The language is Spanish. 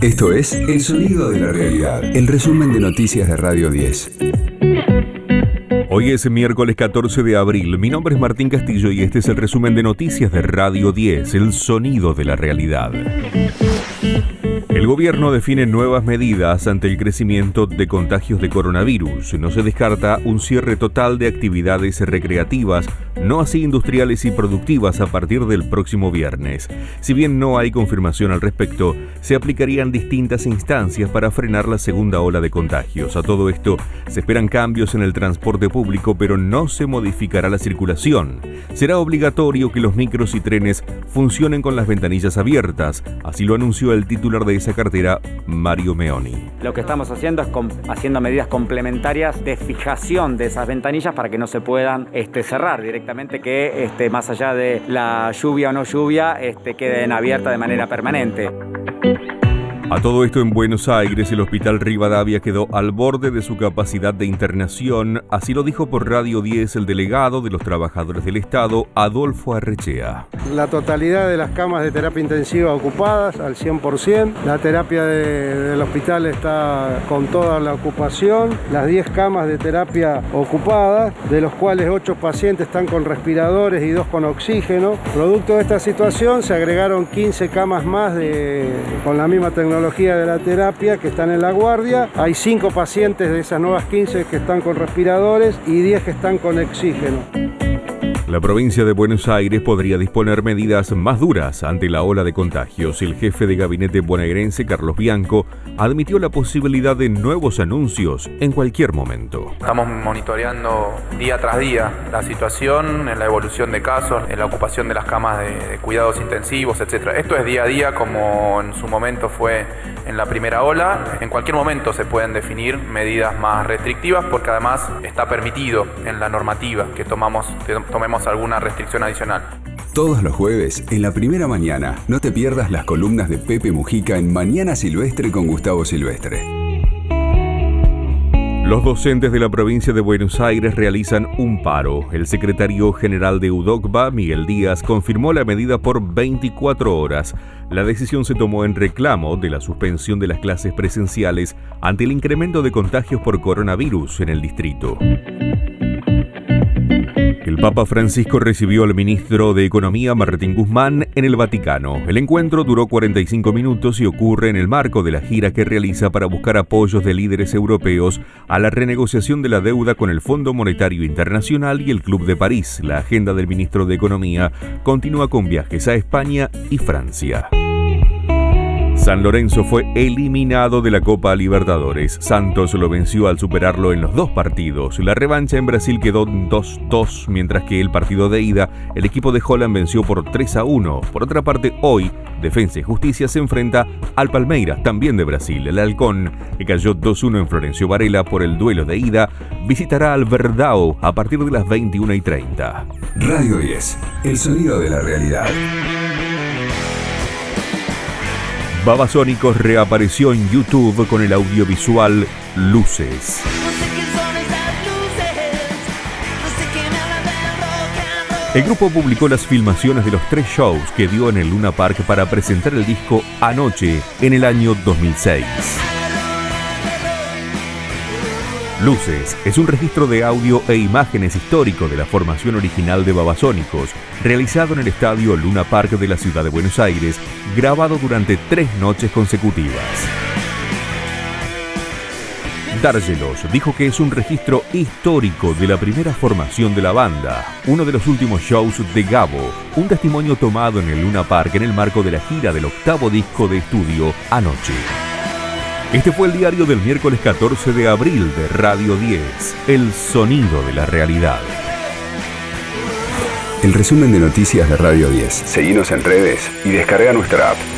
Esto es El Sonido de la Realidad, el resumen de noticias de Radio 10. Hoy es miércoles 14 de abril. Mi nombre es Martín Castillo y este es el resumen de noticias de Radio 10, El Sonido de la Realidad. El gobierno define nuevas medidas ante el crecimiento de contagios de coronavirus. No se descarta un cierre total de actividades recreativas, no así industriales y productivas a partir del próximo viernes. Si bien no hay confirmación al respecto, se aplicarían distintas instancias para frenar la segunda ola de contagios. A todo esto, se esperan cambios en el transporte público, pero no se modificará la circulación. Será obligatorio que los micros y trenes funcionen con las ventanillas abiertas, así lo anunció el titular de esa cartera, Mario Meoni. Lo que estamos haciendo es haciendo medidas complementarias de fijación de esas ventanillas para que no se puedan este, cerrar directamente, que este, más allá de la lluvia o no lluvia, este, queden abiertas de manera permanente. A todo esto en Buenos Aires, el Hospital Rivadavia quedó al borde de su capacidad de internación, así lo dijo por Radio 10 el delegado de los trabajadores del Estado, Adolfo Arrechea. La totalidad de las camas de terapia intensiva ocupadas al 100%, la terapia del hospital está con toda la ocupación, las 10 camas de terapia ocupadas, de los cuales 8 pacientes están con respiradores y 2 con oxígeno. Producto de esta situación se agregaron 15 camas más de, con la misma tecnología de la terapia que están en la guardia. Hay 5 pacientes de esas nuevas 15 que están con respiradores y 10 que están con oxígeno. La provincia de Buenos Aires podría disponer medidas más duras ante la ola de contagios. El jefe de gabinete bonaerense, Carlos Bianco, admitió la posibilidad de nuevos anuncios en cualquier momento. Estamos monitoreando día tras día la situación, en la evolución de casos, en la ocupación de las camas de, cuidados intensivos, etc. Esto es día a día como en su momento fue en la primera ola. En cualquier momento se pueden definir medidas más restrictivas porque además está permitido en la normativa que tomamos, tomemos alguna restricción adicional. Todos los jueves, en la primera mañana, no te pierdas las columnas de Pepe Mujica en Mañana Silvestre con Gustavo Silvestre. Los docentes de la provincia de Buenos Aires realizan un paro. El secretario general de UDOCBA, Miguel Díaz, confirmó la medida por 24 horas. La decisión se tomó en reclamo de la suspensión de las clases presenciales ante el incremento de contagios por coronavirus en el distrito. Papa Francisco recibió al ministro de Economía Martín Guzmán en el Vaticano. El encuentro duró 45 minutos y ocurre en el marco de la gira que realiza para buscar apoyos de líderes europeos a la renegociación de la deuda con el Fondo Monetario Internacional y el Club de París. La agenda del ministro de Economía continúa con viajes a España y Francia. San Lorenzo fue eliminado de la Copa Libertadores. Santos lo venció al superarlo en los dos partidos. La revancha en Brasil quedó 2-2, mientras que el partido de ida, el equipo de Holland venció por 3-1. Por otra parte, hoy, Defensa y Justicia se enfrenta al Palmeiras, también de Brasil. El Halcón, que cayó 2-1 en Florencio Varela por el duelo de ida, visitará al Verdao a partir de las 21 y 30. Radio 10, el sonido de la realidad. Babasónicos reapareció en YouTube con el audiovisual Luces. El grupo publicó las filmaciones de los tres shows que dio en el Luna Park para presentar el disco Anoche en el año 2006. Luces es un registro de audio e imágenes histórico de la formación original de Babasónicos, realizado en el estadio Luna Park de la ciudad de Buenos Aires, grabado durante tres noches consecutivas. Dárgelos dijo que es un registro histórico de la primera formación de la banda, uno de los últimos shows de Gabo, un testimonio tomado en el Luna Park en el marco de la gira del octavo disco de estudio Anoche. Este fue el diario del miércoles 14 de abril de Radio 10, El Sonido de la Realidad. El resumen de noticias de Radio 10. Seguimos en redes y descarga nuestra app.